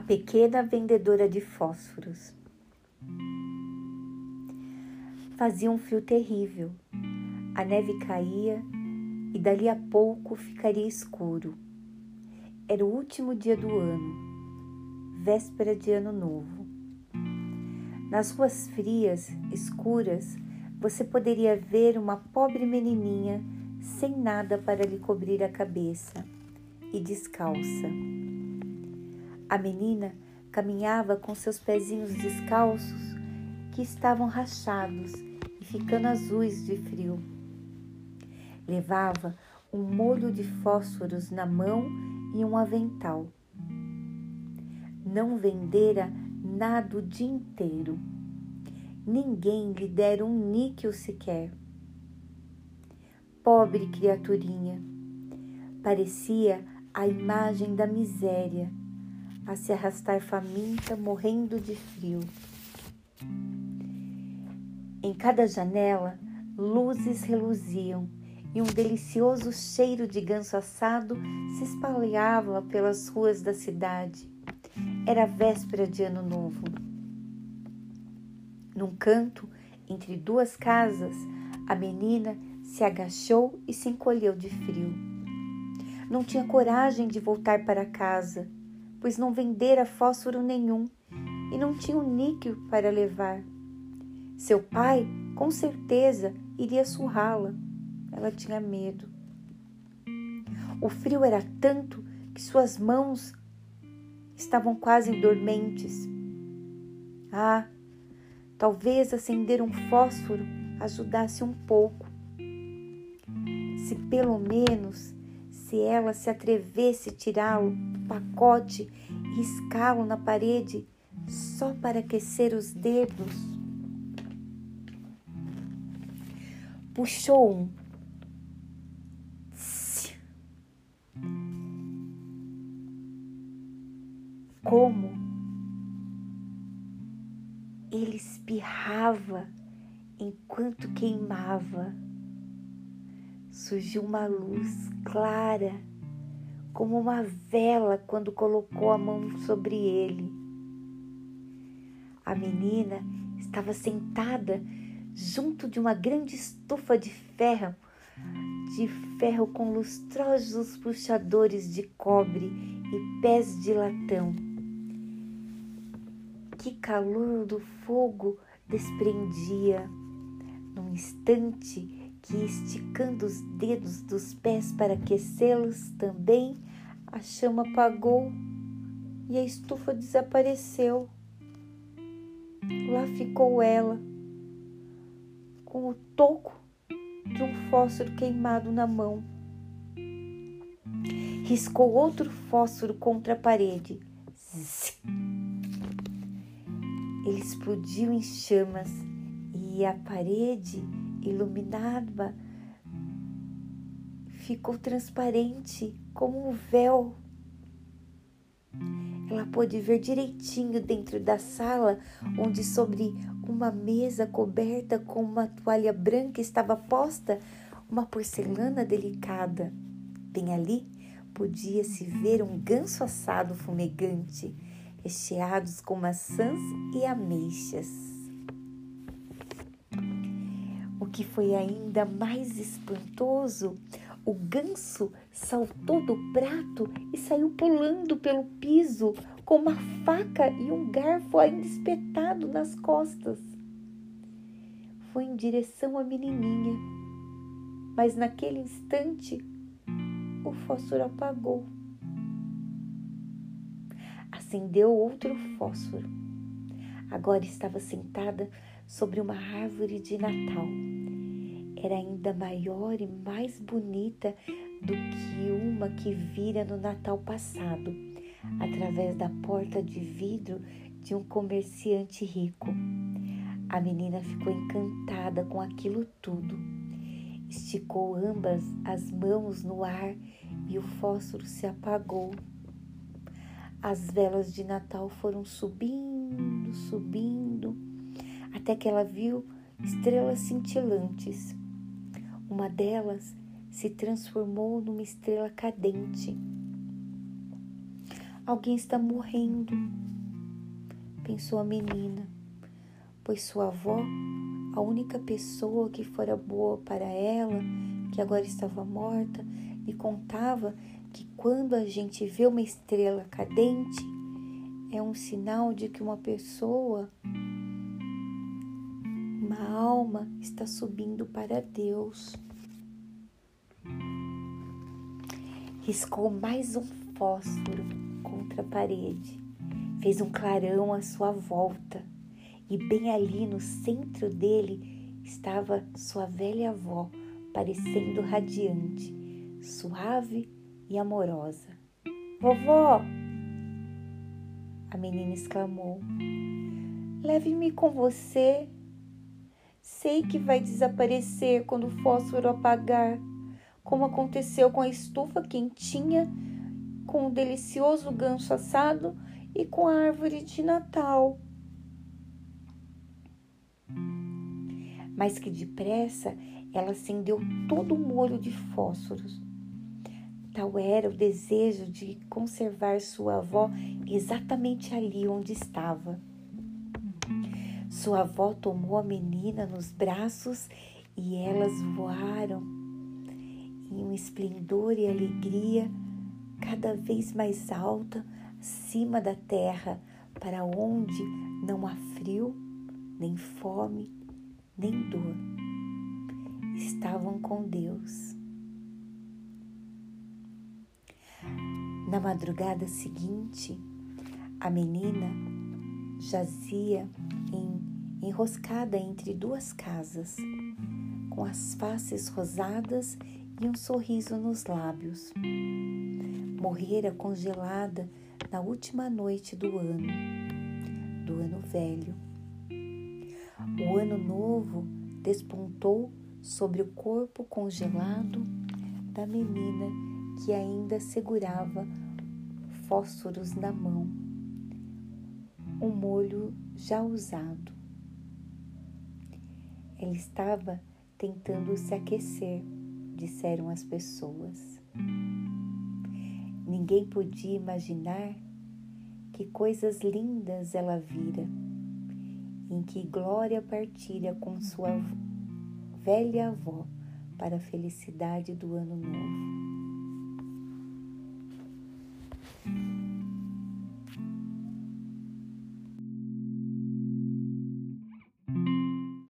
A pequena vendedora de fósforos. Fazia um frio terrível. A neve caía e dali a pouco ficaria escuro. Era o último dia do ano, véspera de ano novo. Nas ruas frias, escuras, você poderia ver uma pobre menininha sem nada para lhe cobrir a cabeça e descalça. A menina caminhava com seus pezinhos descalços que estavam rachados e ficando azuis de frio. Levava um molho de fósforos na mão e um avental. Não vendera nada o dia inteiro. Ninguém lhe dera um níquel sequer. Pobre criaturinha, parecia a imagem da miséria, a se arrastar faminta, morrendo de frio. Em cada janela, luzes reluziam e um delicioso cheiro de ganso assado se espalhava pelas ruas da cidade. Era véspera de Ano Novo. Num canto, entre duas casas, a menina se agachou e se encolheu de frio. Não tinha coragem de voltar para casa, pois não vendera fósforo nenhum e não tinha um níquel para levar. Seu pai, com certeza, iria surrá-la. Ela tinha medo. O frio era tanto que suas mãos estavam quase dormentes. Ah, talvez acender um fósforo ajudasse um pouco. Se pelo menos se ela se atrevesse a tirá-lo do pacote e riscá-lo na parede só para aquecer os dedos. Puxou um como ele espirrava enquanto queimava. Surgiu uma luz clara, como uma vela quando colocou a mão sobre ele. A menina estava sentada junto de uma grande estufa de ferro, de ferro com lustrosos puxadores de cobre e pés de latão que calor do fogo desprendia. Num instante que, esticando os dedos dos pés para aquecê-los também, a chama apagou e a estufa desapareceu. Lá ficou ela, com o toco de um fósforo queimado na mão. Riscou outro fósforo contra a parede. Ele explodiu em chamas e a parede iluminada ficou transparente como um véu. Ela pôde ver direitinho dentro da sala, onde sobre uma mesa coberta com uma toalha branca estava posta uma porcelana delicada. Bem ali podia-se ver um ganso assado fumegante recheados com maçãs e ameixas. Que foi ainda mais espantoso, o ganso saltou do prato e saiu pulando pelo piso com uma faca e um garfo ainda espetado nas costas. Foi em direção à menininha, mas naquele instante o fósforo apagou acendeu outro fósforo. Agora estava sentada sobre uma árvore de Natal. Era ainda maior e mais bonita do que uma que vira no Natal passado, através da porta de vidro de um comerciante rico. A menina ficou encantada com aquilo tudo. Esticou ambas as mãos no ar e o fósforo se apagou. As velas de Natal foram subindo, subindo, até que ela viu estrelas cintilantes. Uma delas se transformou numa estrela cadente. Alguém está morrendo, pensou a menina, pois sua avó, a única pessoa que fora boa para ela, que agora estava morta, lhe contava que quando a gente vê uma estrela cadente, é um sinal de que uma pessoa, uma alma, está subindo para Deus. Riscou mais um fósforo contra a parede, fez um clarão à sua volta e bem ali no centro dele estava sua velha avó, parecendo radiante, suave e amorosa. Vovó! A menina exclamou: Leve-me com você. Sei que vai desaparecer quando o fósforo apagar, como aconteceu com a estufa quentinha, com o delicioso ganso assado e com a árvore de Natal. Mas que depressa ela acendeu todo o molho de fósforos. Tal era o desejo de conservar sua avó exatamente ali onde estava. Sua avó tomou a menina nos braços e elas voaram em um esplendor e alegria cada vez mais alta acima da terra, para onde não há frio, nem fome, nem dor. Estavam com Deus. Na madrugada seguinte, a menina jazia em, enroscada entre duas casas, com as faces rosadas e um sorriso nos lábios. Morrera congelada na última noite do ano, do ano velho. O ano novo despontou sobre o corpo congelado da menina que ainda segurava fósforos na mão, um molho já usado. Ela estava tentando se aquecer, disseram as pessoas. Ninguém podia imaginar que coisas lindas ela vira, em que Glória partilha com sua velha avó para a felicidade do ano novo.